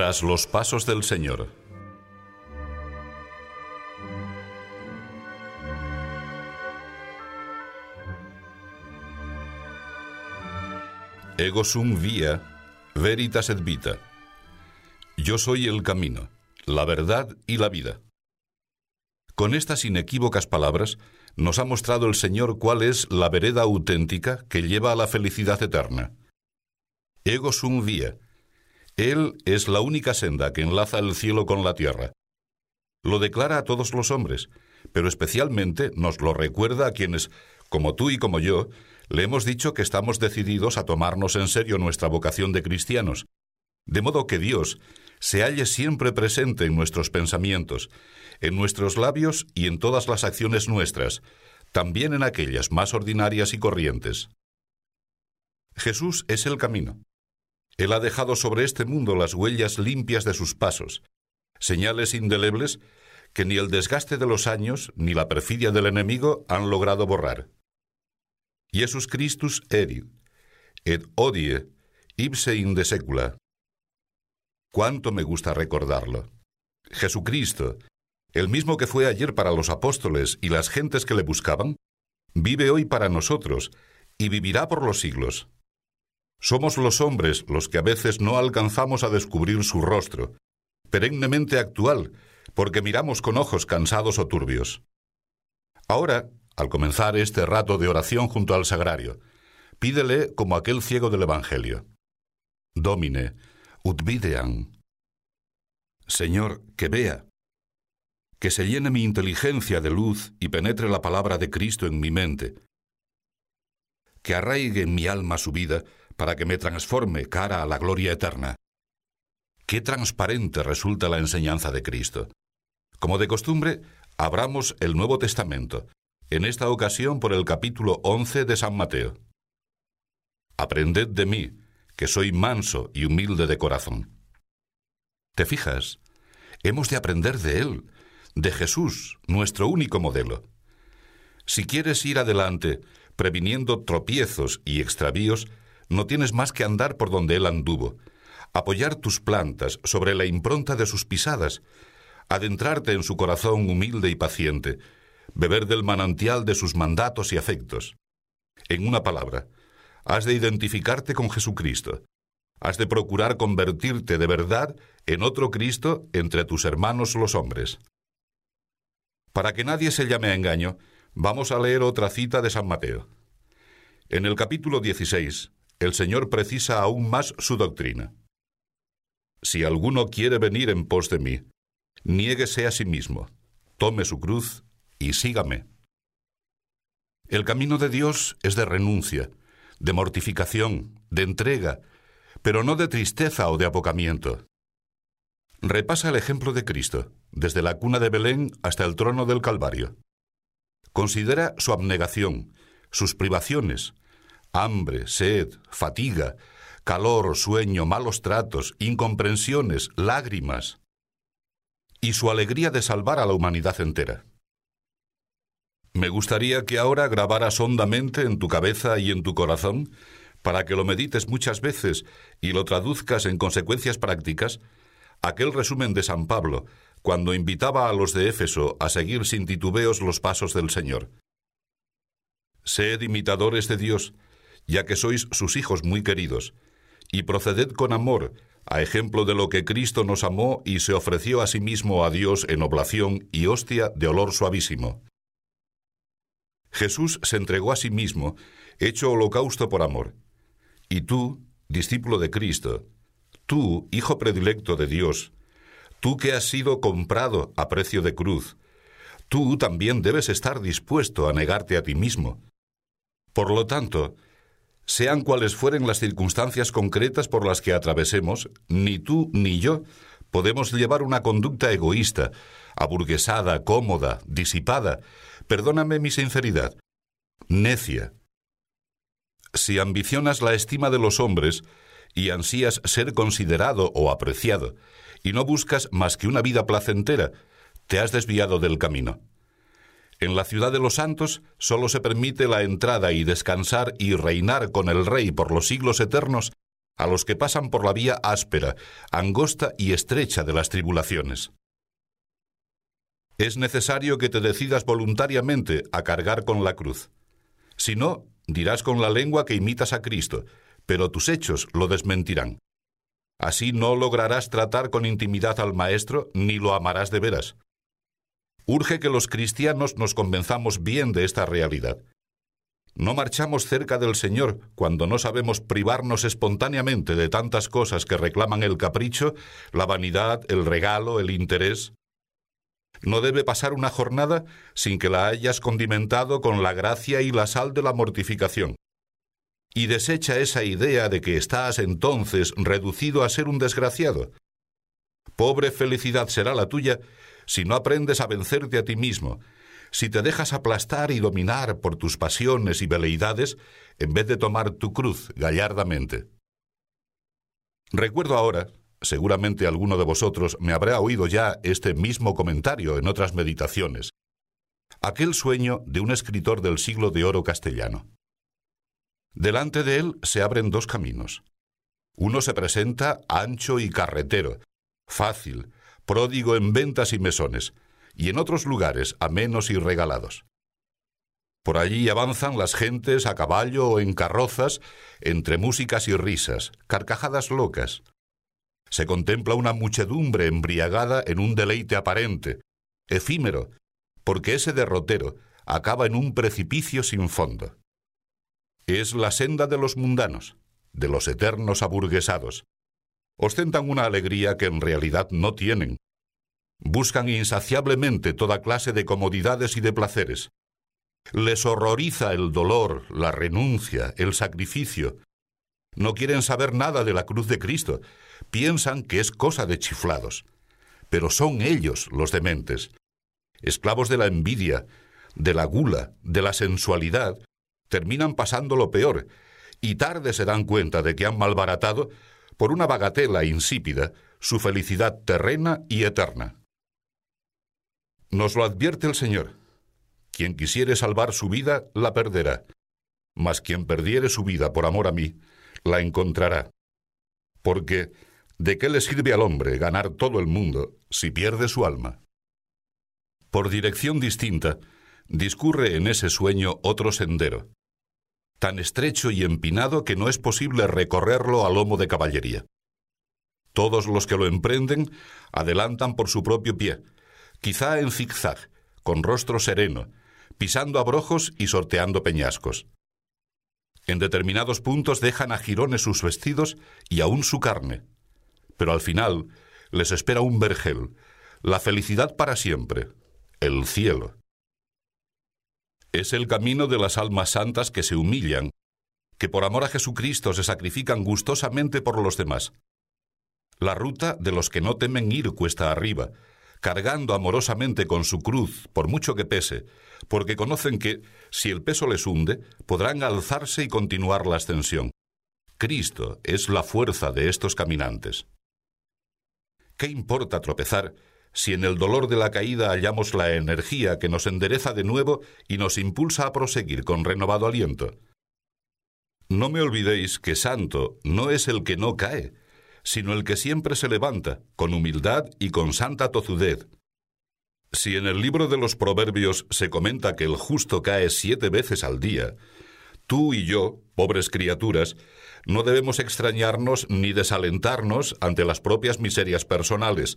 Tras los pasos del Señor. Ego sum via, veritas et vita. Yo soy el camino, la verdad y la vida. Con estas inequívocas palabras nos ha mostrado el Señor cuál es la vereda auténtica que lleva a la felicidad eterna. Ego sum via. Él es la única senda que enlaza el cielo con la tierra. Lo declara a todos los hombres, pero especialmente nos lo recuerda a quienes, como tú y como yo, le hemos dicho que estamos decididos a tomarnos en serio nuestra vocación de cristianos, de modo que Dios se halle siempre presente en nuestros pensamientos, en nuestros labios y en todas las acciones nuestras, también en aquellas más ordinarias y corrientes. Jesús es el camino. Él ha dejado sobre este mundo las huellas limpias de sus pasos, señales indelebles que ni el desgaste de los años ni la perfidia del enemigo han logrado borrar. Jesus Christus erit, et odie, ipse in de secula. Cuánto me gusta recordarlo. Jesucristo, el mismo que fue ayer para los apóstoles y las gentes que le buscaban, vive hoy para nosotros y vivirá por los siglos. Somos los hombres los que a veces no alcanzamos a descubrir su rostro, perennemente actual, porque miramos con ojos cansados o turbios. Ahora, al comenzar este rato de oración junto al sagrario, pídele como aquel ciego del Evangelio. Domine, ut videan. Señor, que vea, que se llene mi inteligencia de luz y penetre la palabra de Cristo en mi mente, que arraigue en mi alma su vida para que me transforme cara a la gloria eterna. Qué transparente resulta la enseñanza de Cristo. Como de costumbre, abramos el Nuevo Testamento, en esta ocasión por el capítulo 11 de San Mateo. Aprended de mí, que soy manso y humilde de corazón. ¿Te fijas? Hemos de aprender de Él, de Jesús, nuestro único modelo. Si quieres ir adelante, previniendo tropiezos y extravíos, no tienes más que andar por donde Él anduvo, apoyar tus plantas sobre la impronta de sus pisadas, adentrarte en su corazón humilde y paciente, beber del manantial de sus mandatos y afectos. En una palabra, has de identificarte con Jesucristo. Has de procurar convertirte de verdad en otro Cristo entre tus hermanos los hombres. Para que nadie se llame a engaño, vamos a leer otra cita de San Mateo. En el capítulo 16, el Señor precisa aún más su doctrina. Si alguno quiere venir en pos de mí, niéguese a sí mismo, tome su cruz y sígame. El camino de Dios es de renuncia, de mortificación, de entrega, pero no de tristeza o de apocamiento. Repasa el ejemplo de Cristo, desde la cuna de Belén hasta el trono del Calvario. Considera su abnegación, sus privaciones, hambre, sed, fatiga, calor, sueño, malos tratos, incomprensiones, lágrimas, y su alegría de salvar a la humanidad entera. Me gustaría que ahora grabaras hondamente en tu cabeza y en tu corazón, para que lo medites muchas veces y lo traduzcas en consecuencias prácticas, aquel resumen de San Pablo, cuando invitaba a los de Éfeso a seguir sin titubeos los pasos del Señor. Sed imitadores de Dios, ya que sois sus hijos muy queridos, y proceded con amor, a ejemplo de lo que Cristo nos amó y se ofreció a sí mismo a Dios en oblación y hostia de olor suavísimo. Jesús se entregó a sí mismo, hecho holocausto por amor. Y tú, discípulo de Cristo, tú, hijo predilecto de Dios, tú que has sido comprado a precio de cruz, tú también debes estar dispuesto a negarte a ti mismo. Por lo tanto, sean cuales fueren las circunstancias concretas por las que atravesemos, ni tú ni yo podemos llevar una conducta egoísta, aburguesada, cómoda, disipada, perdóname mi sinceridad, necia. Si ambicionas la estima de los hombres y ansías ser considerado o apreciado, y no buscas más que una vida placentera, te has desviado del camino. En la ciudad de los santos solo se permite la entrada y descansar y reinar con el Rey por los siglos eternos a los que pasan por la vía áspera, angosta y estrecha de las tribulaciones. Es necesario que te decidas voluntariamente a cargar con la cruz. Si no, dirás con la lengua que imitas a Cristo, pero tus hechos lo desmentirán. Así no lograrás tratar con intimidad al Maestro ni lo amarás de veras. Urge que los cristianos nos convenzamos bien de esta realidad. No marchamos cerca del Señor cuando no sabemos privarnos espontáneamente de tantas cosas que reclaman el capricho, la vanidad, el regalo, el interés. No debe pasar una jornada sin que la hayas condimentado con la gracia y la sal de la mortificación. Y desecha esa idea de que estás entonces reducido a ser un desgraciado. Pobre felicidad será la tuya si no aprendes a vencerte a ti mismo, si te dejas aplastar y dominar por tus pasiones y veleidades, en vez de tomar tu cruz gallardamente. Recuerdo ahora, seguramente alguno de vosotros me habrá oído ya este mismo comentario en otras meditaciones, aquel sueño de un escritor del siglo de oro castellano. Delante de él se abren dos caminos. Uno se presenta ancho y carretero, fácil, pródigo en ventas y mesones, y en otros lugares amenos y regalados. Por allí avanzan las gentes a caballo o en carrozas, entre músicas y risas, carcajadas locas. Se contempla una muchedumbre embriagada en un deleite aparente, efímero, porque ese derrotero acaba en un precipicio sin fondo. Es la senda de los mundanos, de los eternos aburguesados. Ostentan una alegría que en realidad no tienen, Buscan insaciablemente toda clase de comodidades y de placeres. Les horroriza el dolor, la renuncia, el sacrificio. No quieren saber nada de la cruz de Cristo. Piensan que es cosa de chiflados. Pero son ellos los dementes. Esclavos de la envidia, de la gula, de la sensualidad, terminan pasando lo peor, y tarde se dan cuenta de que han malbaratado, por una bagatela insípida, su felicidad terrena y eterna. Nos lo advierte el Señor. Quien quisiere salvar su vida, la perderá. Mas quien perdiere su vida por amor a mí, la encontrará. Porque, ¿de qué le sirve al hombre ganar todo el mundo si pierde su alma? Por dirección distinta, discurre en ese sueño otro sendero, tan estrecho y empinado que no es posible recorrerlo a lomo de caballería. Todos los que lo emprenden adelantan por su propio pie, quizá en zigzag, con rostro sereno, pisando abrojos y sorteando peñascos. En determinados puntos dejan a jirones sus vestidos y aún su carne, pero al final les espera un vergel, la felicidad para siempre, el cielo. Es el camino de las almas santas que se humillan, que por amor a Jesucristo se sacrifican gustosamente por los demás. La ruta de los que no temen ir cuesta arriba, cargando amorosamente con su cruz, por mucho que pese, porque conocen que, si el peso les hunde, podrán alzarse y continuar la ascensión. Cristo es la fuerza de estos caminantes. ¿Qué importa tropezar si en el dolor de la caída hallamos la energía que nos endereza de nuevo y nos impulsa a proseguir con renovado aliento? No me olvidéis que santo no es el que no cae, sino el que siempre se levanta, con humildad y con santa tozudez. Si en el libro de los Proverbios se comenta que el justo cae siete veces al día, tú y yo, pobres criaturas, no debemos extrañarnos ni desalentarnos ante las propias miserias personales,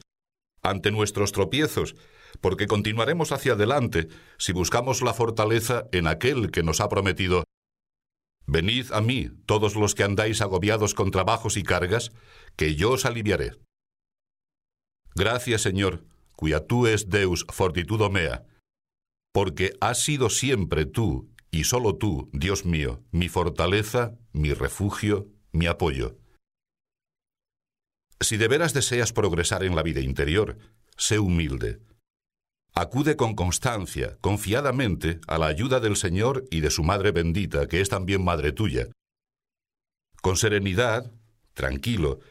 ante nuestros tropiezos, porque continuaremos hacia adelante si buscamos la fortaleza en aquel que nos ha prometido Venid a mí, todos los que andáis agobiados con trabajos y cargas, que yo os aliviaré. Gracias, Señor, cuya tú es Deus fortitudo mea, porque has sido siempre tú, y solo tú, Dios mío, mi fortaleza, mi refugio, mi apoyo. Si de veras deseas progresar en la vida interior, sé humilde. Acude con constancia, confiadamente, a la ayuda del Señor y de su Madre bendita, que es también Madre tuya. Con serenidad, tranquilo,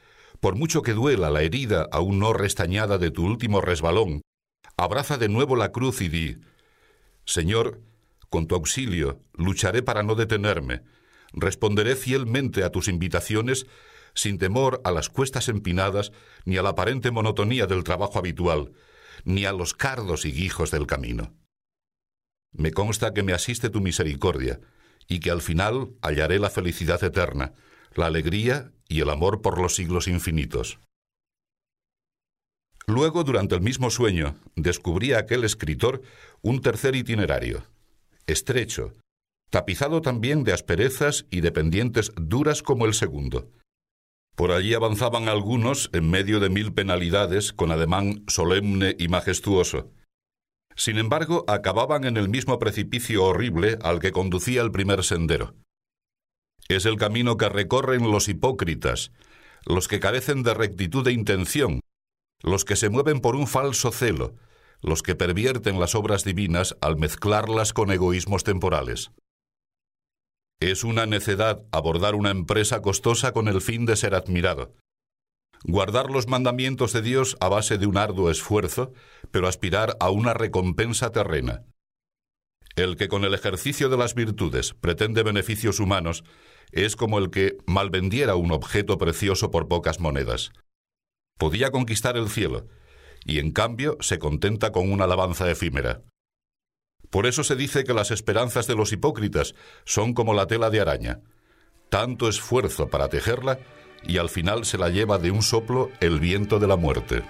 por mucho que duela la herida aún no restañada de tu último resbalón, abraza de nuevo la cruz y di, Señor, con tu auxilio lucharé para no detenerme, responderé fielmente a tus invitaciones, sin temor a las cuestas empinadas, ni a la aparente monotonía del trabajo habitual, ni a los cardos y guijos del camino. Me consta que me asiste tu misericordia, y que al final hallaré la felicidad eterna, la alegría y el amor por los siglos infinitos. Luego, durante el mismo sueño, descubrí a aquel escritor un tercer itinerario, estrecho, tapizado también de asperezas y de pendientes duras como el segundo. Por allí avanzaban algunos en medio de mil penalidades con ademán solemne y majestuoso. Sin embargo, acababan en el mismo precipicio horrible al que conducía el primer sendero. Es el camino que recorren los hipócritas, los que carecen de rectitud de intención, los que se mueven por un falso celo, los que pervierten las obras divinas al mezclarlas con egoísmos temporales. Es una necedad abordar una empresa costosa con el fin de ser admirado. Guardar los mandamientos de Dios a base de un arduo esfuerzo, pero aspirar a una recompensa terrena. El que con el ejercicio de las virtudes pretende beneficios humanos es como el que malvendiera un objeto precioso por pocas monedas. Podía conquistar el cielo, y en cambio se contenta con una alabanza efímera. Por eso se dice que las esperanzas de los hipócritas son como la tela de araña. Tanto esfuerzo para tejerla y al final se la lleva de un soplo el viento de la muerte.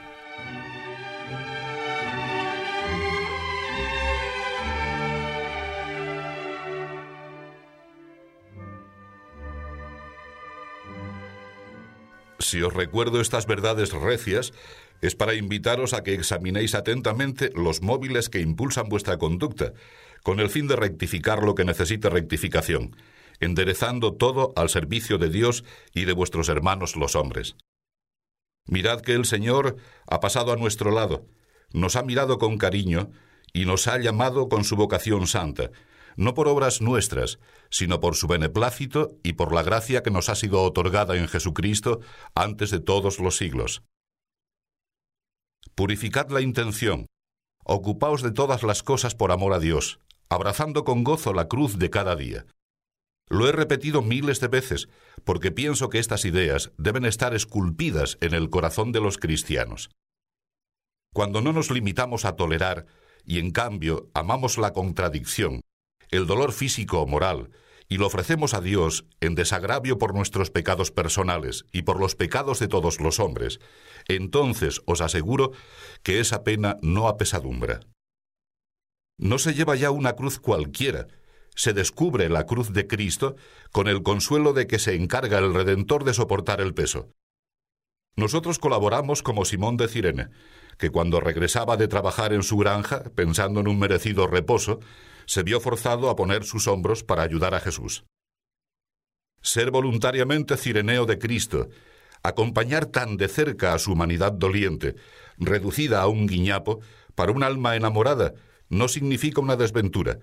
Si os recuerdo estas verdades recias, es para invitaros a que examinéis atentamente los móviles que impulsan vuestra conducta, con el fin de rectificar lo que necesite rectificación, enderezando todo al servicio de Dios y de vuestros hermanos los hombres. Mirad que el Señor ha pasado a nuestro lado, nos ha mirado con cariño y nos ha llamado con su vocación santa, no por obras nuestras, sino por su beneplácito y por la gracia que nos ha sido otorgada en Jesucristo antes de todos los siglos. Purificad la intención, ocupaos de todas las cosas por amor a Dios, abrazando con gozo la cruz de cada día. Lo he repetido miles de veces, porque pienso que estas ideas deben estar esculpidas en el corazón de los cristianos. Cuando no nos limitamos a tolerar y en cambio amamos la contradicción, el dolor físico o moral, y lo ofrecemos a Dios en desagravio por nuestros pecados personales y por los pecados de todos los hombres, entonces os aseguro que esa pena no apesadumbra. No se lleva ya una cruz cualquiera, se descubre la cruz de Cristo con el consuelo de que se encarga el Redentor de soportar el peso. Nosotros colaboramos como Simón de Cirene, que cuando regresaba de trabajar en su granja, pensando en un merecido reposo, se vio forzado a poner sus hombros para ayudar a Jesús. Ser voluntariamente cireneo de Cristo, acompañar tan de cerca a su humanidad doliente, reducida a un guiñapo, para un alma enamorada, no significa una desventura,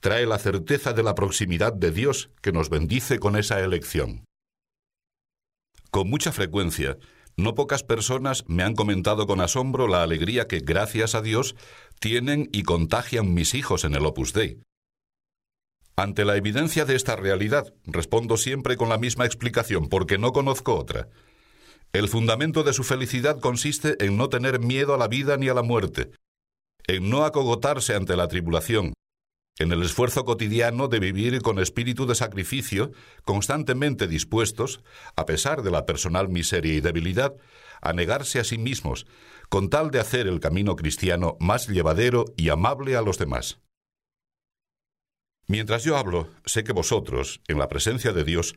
trae la certeza de la proximidad de Dios que nos bendice con esa elección. Con mucha frecuencia, no pocas personas me han comentado con asombro la alegría que, gracias a Dios, tienen y contagian mis hijos en el Opus Dei. Ante la evidencia de esta realidad, respondo siempre con la misma explicación, porque no conozco otra. El fundamento de su felicidad consiste en no tener miedo a la vida ni a la muerte, en no acogotarse ante la tribulación, en el esfuerzo cotidiano de vivir con espíritu de sacrificio, constantemente dispuestos, a pesar de la personal miseria y debilidad, a negarse a sí mismos, con tal de hacer el camino cristiano más llevadero y amable a los demás. Mientras yo hablo, sé que vosotros, en la presencia de Dios,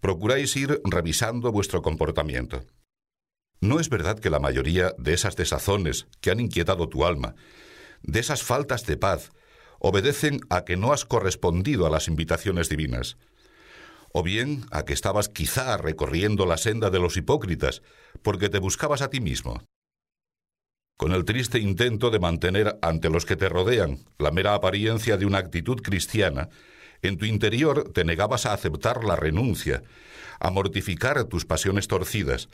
procuráis ir revisando vuestro comportamiento. ¿No es verdad que la mayoría de esas desazones que han inquietado tu alma, de esas faltas de paz, obedecen a que no has correspondido a las invitaciones divinas? O bien a que estabas quizá recorriendo la senda de los hipócritas, porque te buscabas a ti mismo. Con el triste intento de mantener ante los que te rodean la mera apariencia de una actitud cristiana, en tu interior te negabas a aceptar la renuncia, a mortificar tus pasiones torcidas,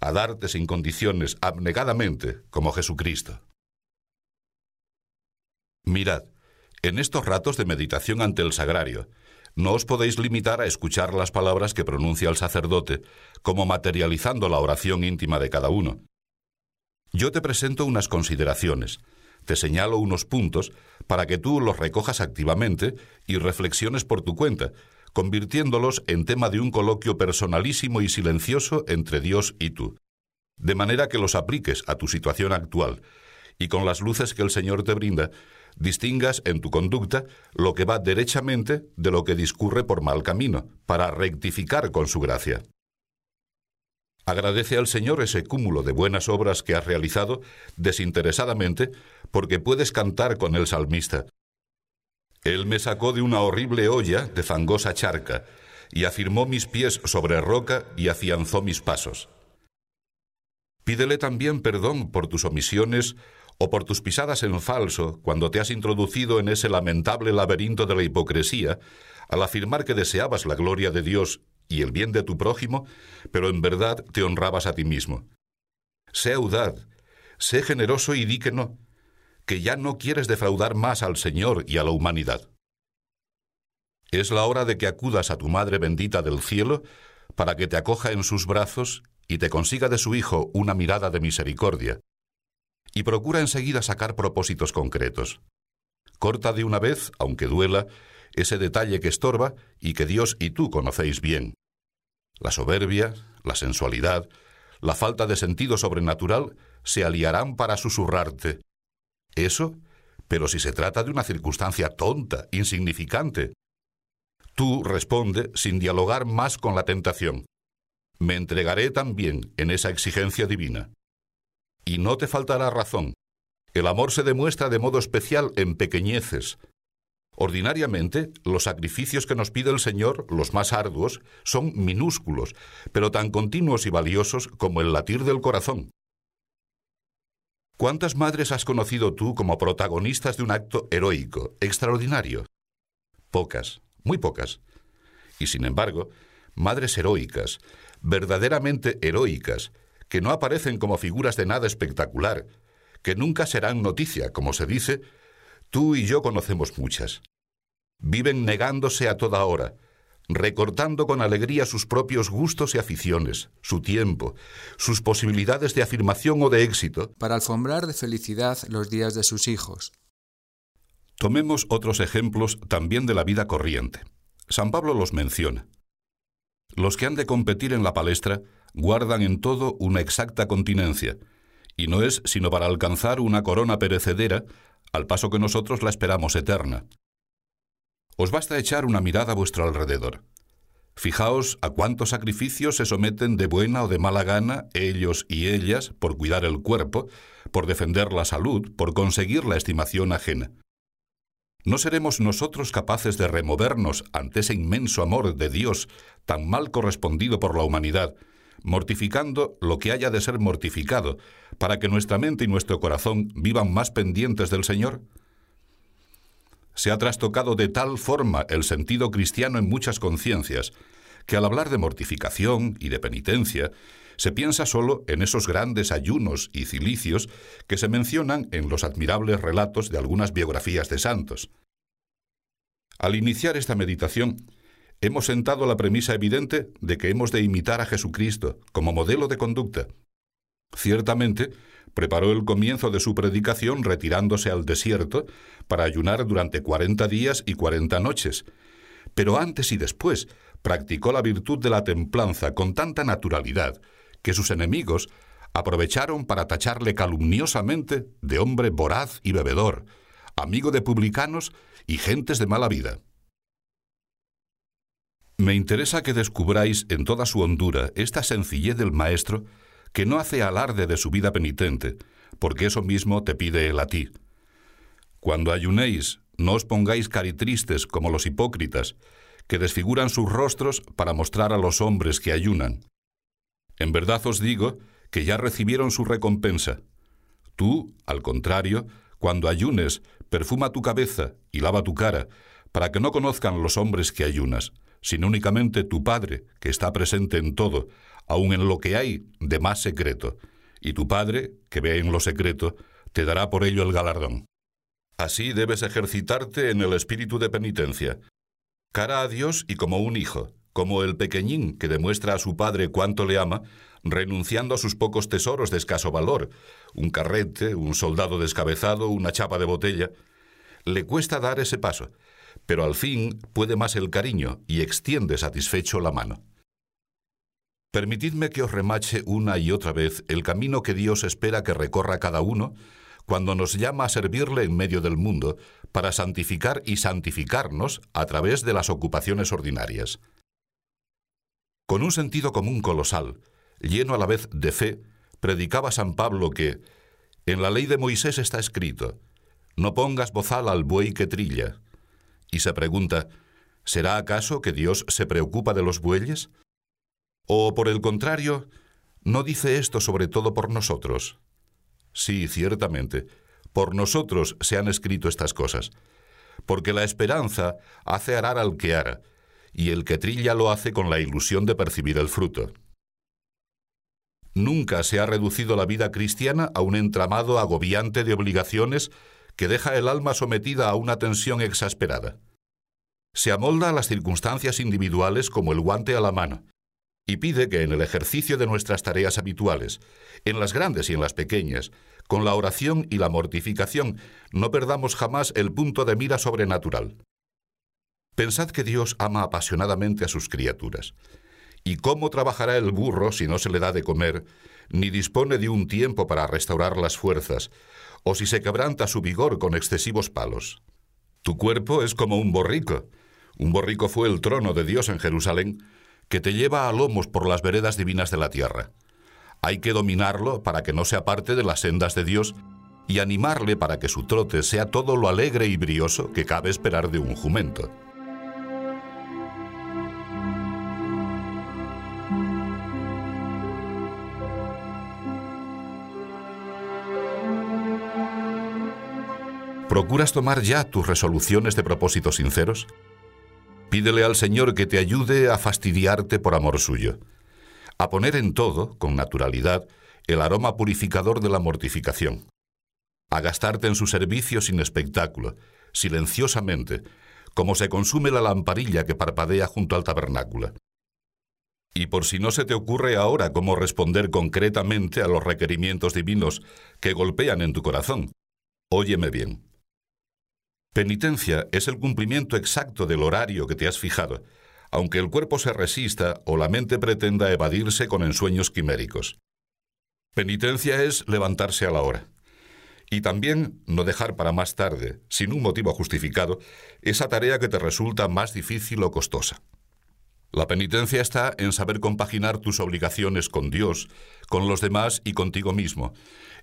a darte sin condiciones abnegadamente como Jesucristo. Mirad, en estos ratos de meditación ante el sagrario, no os podéis limitar a escuchar las palabras que pronuncia el sacerdote, como materializando la oración íntima de cada uno. Yo te presento unas consideraciones, te señalo unos puntos para que tú los recojas activamente y reflexiones por tu cuenta, convirtiéndolos en tema de un coloquio personalísimo y silencioso entre Dios y tú, de manera que los apliques a tu situación actual y con las luces que el Señor te brinda, distingas en tu conducta lo que va derechamente de lo que discurre por mal camino, para rectificar con su gracia. Agradece al Señor ese cúmulo de buenas obras que has realizado desinteresadamente, porque puedes cantar con el salmista. Él me sacó de una horrible olla de fangosa charca, y afirmó mis pies sobre roca y afianzó mis pasos. Pídele también perdón por tus omisiones o por tus pisadas en falso cuando te has introducido en ese lamentable laberinto de la hipocresía, al afirmar que deseabas la gloria de Dios y el bien de tu prójimo, pero en verdad te honrabas a ti mismo. Sé audaz, sé generoso y di que no, que ya no quieres defraudar más al Señor y a la humanidad. Es la hora de que acudas a tu Madre bendita del cielo para que te acoja en sus brazos y te consiga de su Hijo una mirada de misericordia. Y procura enseguida sacar propósitos concretos. Corta de una vez, aunque duela, ese detalle que estorba y que Dios y tú conocéis bien. La soberbia, la sensualidad, la falta de sentido sobrenatural se aliarán para susurrarte, eso, pero si se trata de una circunstancia tonta, insignificante. Tú responde sin dialogar más con la tentación. Me entregaré también en esa exigencia divina. Y no te faltará razón. El amor se demuestra de modo especial en pequeñeces. Ordinariamente, los sacrificios que nos pide el Señor, los más arduos, son minúsculos, pero tan continuos y valiosos como el latir del corazón. ¿Cuántas madres has conocido tú como protagonistas de un acto heroico, extraordinario? Pocas, muy pocas. Y sin embargo, madres heroicas, verdaderamente heroicas, que no aparecen como figuras de nada espectacular, que nunca serán noticia, como se dice, tú y yo conocemos muchas. Viven negándose a toda hora, recortando con alegría sus propios gustos y aficiones, su tiempo, sus posibilidades de afirmación o de éxito, para alfombrar de felicidad los días de sus hijos. Tomemos otros ejemplos también de la vida corriente. San Pablo los menciona. Los que han de competir en la palestra guardan en todo una exacta continencia, y no es sino para alcanzar una corona perecedera, al paso que nosotros la esperamos eterna. Os basta echar una mirada a vuestro alrededor. Fijaos a cuántos sacrificios se someten de buena o de mala gana ellos y ellas por cuidar el cuerpo, por defender la salud, por conseguir la estimación ajena. ¿No seremos nosotros capaces de removernos ante ese inmenso amor de Dios tan mal correspondido por la humanidad, mortificando lo que haya de ser mortificado, para que nuestra mente y nuestro corazón vivan más pendientes del Señor? Se ha trastocado de tal forma el sentido cristiano en muchas conciencias, que al hablar de mortificación y de penitencia, se piensa solo en esos grandes ayunos y cilicios que se mencionan en los admirables relatos de algunas biografías de santos. Al iniciar esta meditación, hemos sentado la premisa evidente de que hemos de imitar a Jesucristo como modelo de conducta. Ciertamente, preparó el comienzo de su predicación retirándose al desierto para ayunar durante cuarenta días y cuarenta noches. Pero antes y después practicó la virtud de la templanza con tanta naturalidad que sus enemigos aprovecharon para tacharle calumniosamente de hombre voraz y bebedor, amigo de publicanos y gentes de mala vida. Me interesa que descubráis en toda su hondura esta sencillez del Maestro que no hace alarde de su vida penitente, porque eso mismo te pide él a ti. Cuando ayunéis, no os pongáis caritristes como los hipócritas, que desfiguran sus rostros para mostrar a los hombres que ayunan. En verdad os digo que ya recibieron su recompensa. Tú, al contrario, cuando ayunes, perfuma tu cabeza y lava tu cara, para que no conozcan los hombres que ayunas, sino únicamente tu Padre, que está presente en todo, aun en lo que hay de más secreto, y tu Padre, que ve en lo secreto, te dará por ello el galardón. Así debes ejercitarte en el espíritu de penitencia. Cara a Dios y como un hijo, como el pequeñín que demuestra a su padre cuánto le ama, renunciando a sus pocos tesoros de escaso valor, un carrete, un soldado descabezado, una chapa de botella. Le cuesta dar ese paso, pero al fin puede más el cariño y extiende satisfecho la mano. Permitidme que os remache una y otra vez el camino que Dios espera que recorra cada uno cuando nos llama a servirle en medio del mundo para santificar y santificarnos a través de las ocupaciones ordinarias. Con un sentido común colosal, lleno a la vez de fe, predicaba San Pablo que en la ley de Moisés está escrito, no pongas bozal al buey que trilla. Y se pregunta, ¿será acaso que Dios se preocupa de los bueyes? ¿O por el contrario, no dice esto sobre todo por nosotros? Sí, ciertamente, por nosotros se han escrito estas cosas, porque la esperanza hace arar al que ara, y el que trilla lo hace con la ilusión de percibir el fruto. Nunca se ha reducido la vida cristiana a un entramado agobiante de obligaciones que deja el alma sometida a una tensión exasperada. Se amolda a las circunstancias individuales como el guante a la mano, y pide que en el ejercicio de nuestras tareas habituales, en las grandes y en las pequeñas, con la oración y la mortificación, no perdamos jamás el punto de mira sobrenatural. Pensad que Dios ama apasionadamente a sus criaturas. ¿Y cómo trabajará el burro si no se le da de comer, ni dispone de un tiempo para restaurar las fuerzas, o si se quebranta su vigor con excesivos palos? Tu cuerpo es como un borrico. Un borrico fue el trono de Dios en Jerusalén, que te lleva a lomos por las veredas divinas de la tierra. Hay que dominarlo para que no se aparte de las sendas de Dios y animarle para que su trote sea todo lo alegre y brioso que cabe esperar de un jumento. ¿Procuras tomar ya tus resoluciones de propósitos sinceros? Pídele al Señor que te ayude a fastidiarte por amor suyo, a poner en todo, con naturalidad, el aroma purificador de la mortificación, a gastarte en su servicio sin espectáculo, silenciosamente, como se consume la lamparilla que parpadea junto al tabernáculo. Y por si no se te ocurre ahora cómo responder concretamente a los requerimientos divinos que golpean en tu corazón, óyeme bien. Penitencia es el cumplimiento exacto del horario que te has fijado, aunque el cuerpo se resista o la mente pretenda evadirse con ensueños quiméricos. Penitencia es levantarse a la hora. Y también no dejar para más tarde, sin un motivo justificado, esa tarea que te resulta más difícil o costosa. La penitencia está en saber compaginar tus obligaciones con Dios, con los demás y contigo mismo,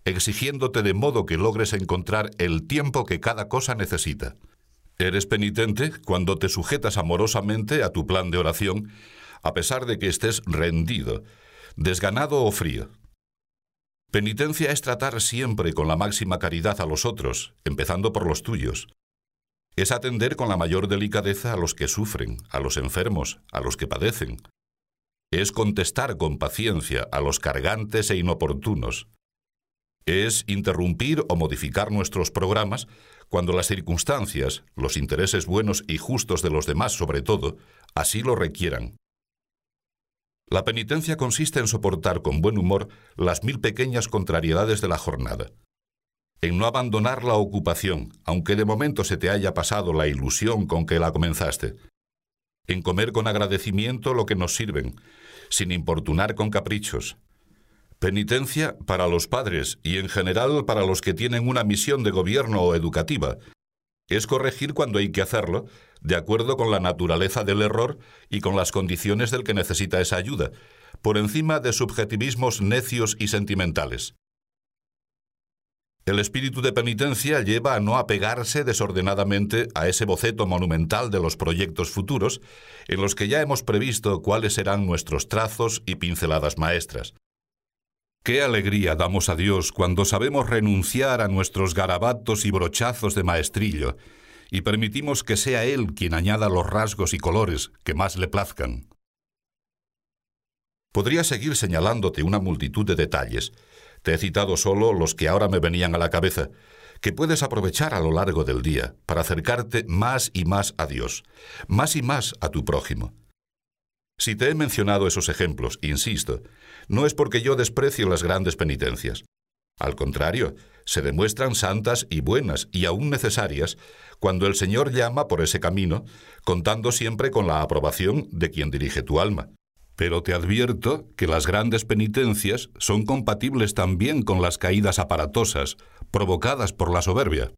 exigiéndote de modo que logres encontrar el tiempo que cada cosa necesita. Eres penitente cuando te sujetas amorosamente a tu plan de oración, a pesar de que estés rendido, desganado o frío. Penitencia es tratar siempre con la máxima caridad a los otros, empezando por los tuyos. Es atender con la mayor delicadeza a los que sufren, a los enfermos, a los que padecen. Es contestar con paciencia a los cargantes e inoportunos es interrumpir o modificar nuestros programas cuando las circunstancias, los intereses buenos y justos de los demás sobre todo, así lo requieran. La penitencia consiste en soportar con buen humor las mil pequeñas contrariedades de la jornada, en no abandonar la ocupación, aunque de momento se te haya pasado la ilusión con que la comenzaste, en comer con agradecimiento lo que nos sirven, sin importunar con caprichos, Penitencia para los padres y en general para los que tienen una misión de gobierno o educativa. Es corregir cuando hay que hacerlo, de acuerdo con la naturaleza del error y con las condiciones del que necesita esa ayuda, por encima de subjetivismos necios y sentimentales. El espíritu de penitencia lleva a no apegarse desordenadamente a ese boceto monumental de los proyectos futuros, en los que ya hemos previsto cuáles serán nuestros trazos y pinceladas maestras. Qué alegría damos a Dios cuando sabemos renunciar a nuestros garabatos y brochazos de maestrillo y permitimos que sea Él quien añada los rasgos y colores que más le plazcan. Podría seguir señalándote una multitud de detalles. Te he citado solo los que ahora me venían a la cabeza, que puedes aprovechar a lo largo del día para acercarte más y más a Dios, más y más a tu prójimo. Si te he mencionado esos ejemplos, insisto, no es porque yo desprecio las grandes penitencias. Al contrario, se demuestran santas y buenas y aún necesarias cuando el Señor llama por ese camino, contando siempre con la aprobación de quien dirige tu alma. Pero te advierto que las grandes penitencias son compatibles también con las caídas aparatosas provocadas por la soberbia.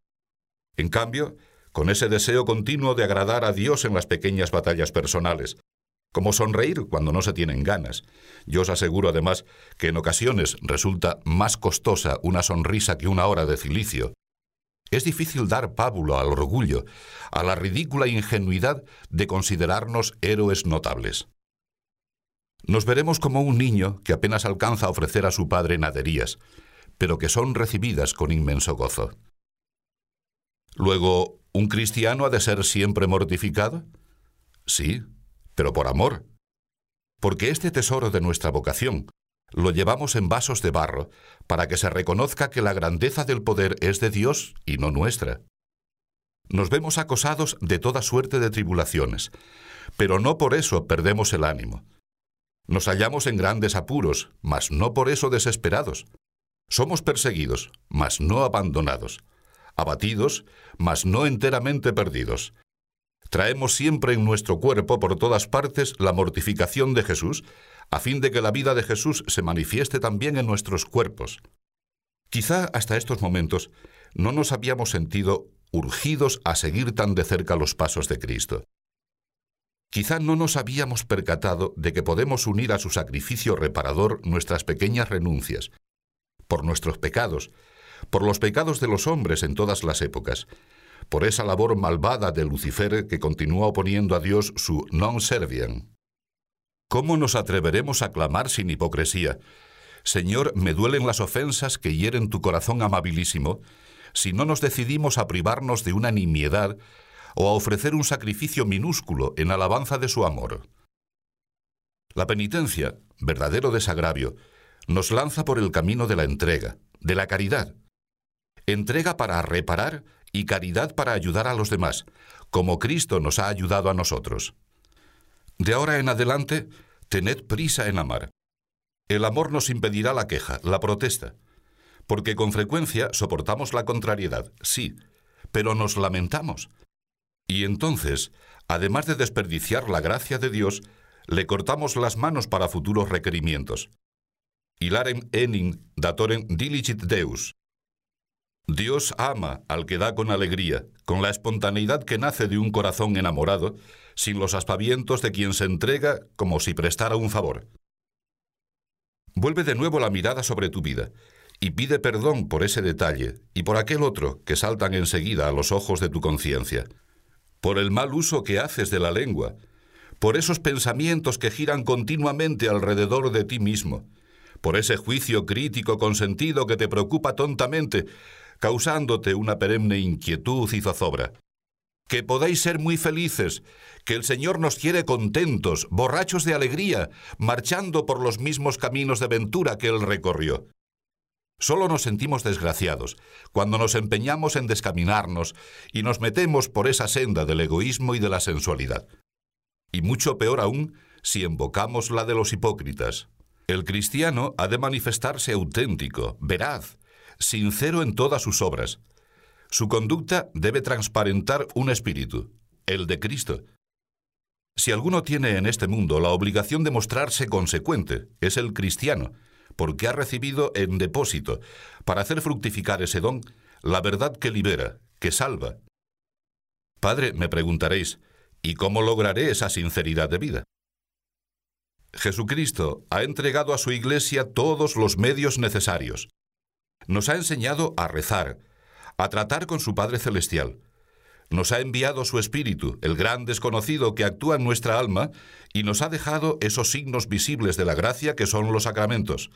En cambio, con ese deseo continuo de agradar a Dios en las pequeñas batallas personales, como sonreír cuando no se tienen ganas. Yo os aseguro además que en ocasiones resulta más costosa una sonrisa que una hora de cilicio. Es difícil dar pábulo al orgullo, a la ridícula ingenuidad de considerarnos héroes notables. Nos veremos como un niño que apenas alcanza a ofrecer a su padre naderías, pero que son recibidas con inmenso gozo. Luego, ¿un cristiano ha de ser siempre mortificado? Sí, pero por amor. Porque este tesoro de nuestra vocación lo llevamos en vasos de barro para que se reconozca que la grandeza del poder es de Dios y no nuestra. Nos vemos acosados de toda suerte de tribulaciones, pero no por eso perdemos el ánimo. Nos hallamos en grandes apuros, mas no por eso desesperados. Somos perseguidos, mas no abandonados, abatidos, mas no enteramente perdidos. Traemos siempre en nuestro cuerpo por todas partes la mortificación de Jesús, a fin de que la vida de Jesús se manifieste también en nuestros cuerpos. Quizá hasta estos momentos no nos habíamos sentido urgidos a seguir tan de cerca los pasos de Cristo. Quizá no nos habíamos percatado de que podemos unir a su sacrificio reparador nuestras pequeñas renuncias, por nuestros pecados, por los pecados de los hombres en todas las épocas, por esa labor malvada de Lucifer que continúa oponiendo a Dios su non serviam. ¿Cómo nos atreveremos a clamar sin hipocresía? Señor, me duelen las ofensas que hieren tu corazón amabilísimo, si no nos decidimos a privarnos de una nimiedad o a ofrecer un sacrificio minúsculo en alabanza de su amor. La penitencia, verdadero desagravio, nos lanza por el camino de la entrega, de la caridad. Entrega para reparar y caridad para ayudar a los demás, como Cristo nos ha ayudado a nosotros. De ahora en adelante, tened prisa en amar. El amor nos impedirá la queja, la protesta, porque con frecuencia soportamos la contrariedad, sí, pero nos lamentamos. Y entonces, además de desperdiciar la gracia de Dios, le cortamos las manos para futuros requerimientos hilarem enim datorem diligit Deus. Dios ama al que da con alegría, con la espontaneidad que nace de un corazón enamorado, sin los aspavientos de quien se entrega como si prestara un favor. Vuelve de nuevo la mirada sobre tu vida y pide perdón por ese detalle y por aquel otro que saltan enseguida a los ojos de tu conciencia, por el mal uso que haces de la lengua, por esos pensamientos que giran continuamente alrededor de ti mismo, por ese juicio crítico consentido que te preocupa tontamente, causándote una perenne inquietud y zozobra. Que podáis ser muy felices, que el Señor nos quiere contentos, borrachos de alegría, marchando por los mismos caminos de ventura que Él recorrió. Solo nos sentimos desgraciados cuando nos empeñamos en descaminarnos y nos metemos por esa senda del egoísmo y de la sensualidad. Y mucho peor aún si invocamos la de los hipócritas, el cristiano ha de manifestarse auténtico, veraz, sincero en todas sus obras. Su conducta debe transparentar un espíritu, el de Cristo. Si alguno tiene en este mundo la obligación de mostrarse consecuente, es el cristiano, porque ha recibido en depósito, para hacer fructificar ese don, la verdad que libera, que salva. Padre, me preguntaréis, ¿y cómo lograré esa sinceridad de vida? Jesucristo ha entregado a su Iglesia todos los medios necesarios. Nos ha enseñado a rezar, a tratar con su Padre Celestial. Nos ha enviado su Espíritu, el gran desconocido que actúa en nuestra alma, y nos ha dejado esos signos visibles de la gracia que son los sacramentos.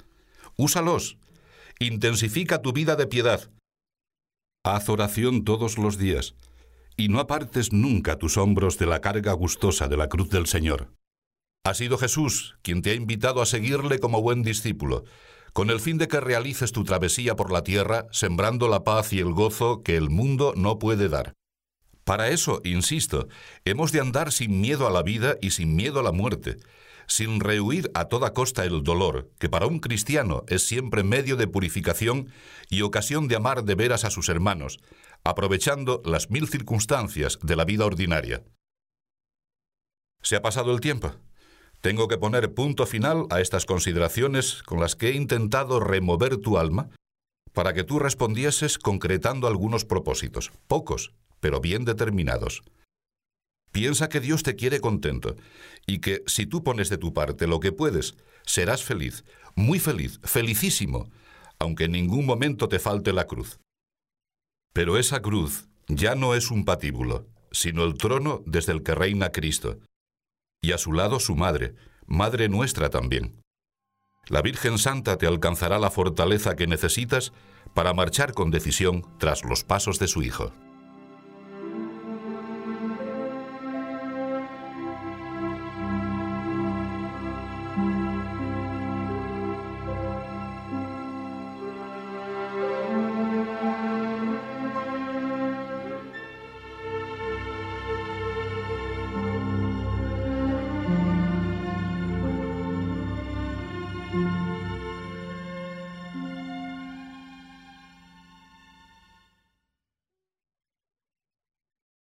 Úsalos. Intensifica tu vida de piedad. Haz oración todos los días, y no apartes nunca tus hombros de la carga gustosa de la cruz del Señor. Ha sido Jesús quien te ha invitado a seguirle como buen discípulo, con el fin de que realices tu travesía por la tierra, sembrando la paz y el gozo que el mundo no puede dar. Para eso, insisto, hemos de andar sin miedo a la vida y sin miedo a la muerte, sin rehuir a toda costa el dolor, que para un cristiano es siempre medio de purificación y ocasión de amar de veras a sus hermanos, aprovechando las mil circunstancias de la vida ordinaria. Se ha pasado el tiempo. Tengo que poner punto final a estas consideraciones con las que he intentado remover tu alma para que tú respondieses concretando algunos propósitos, pocos, pero bien determinados. Piensa que Dios te quiere contento y que si tú pones de tu parte lo que puedes, serás feliz, muy feliz, felicísimo, aunque en ningún momento te falte la cruz. Pero esa cruz ya no es un patíbulo, sino el trono desde el que reina Cristo, y a su lado su madre, madre nuestra también. La Virgen Santa te alcanzará la fortaleza que necesitas para marchar con decisión tras los pasos de su Hijo.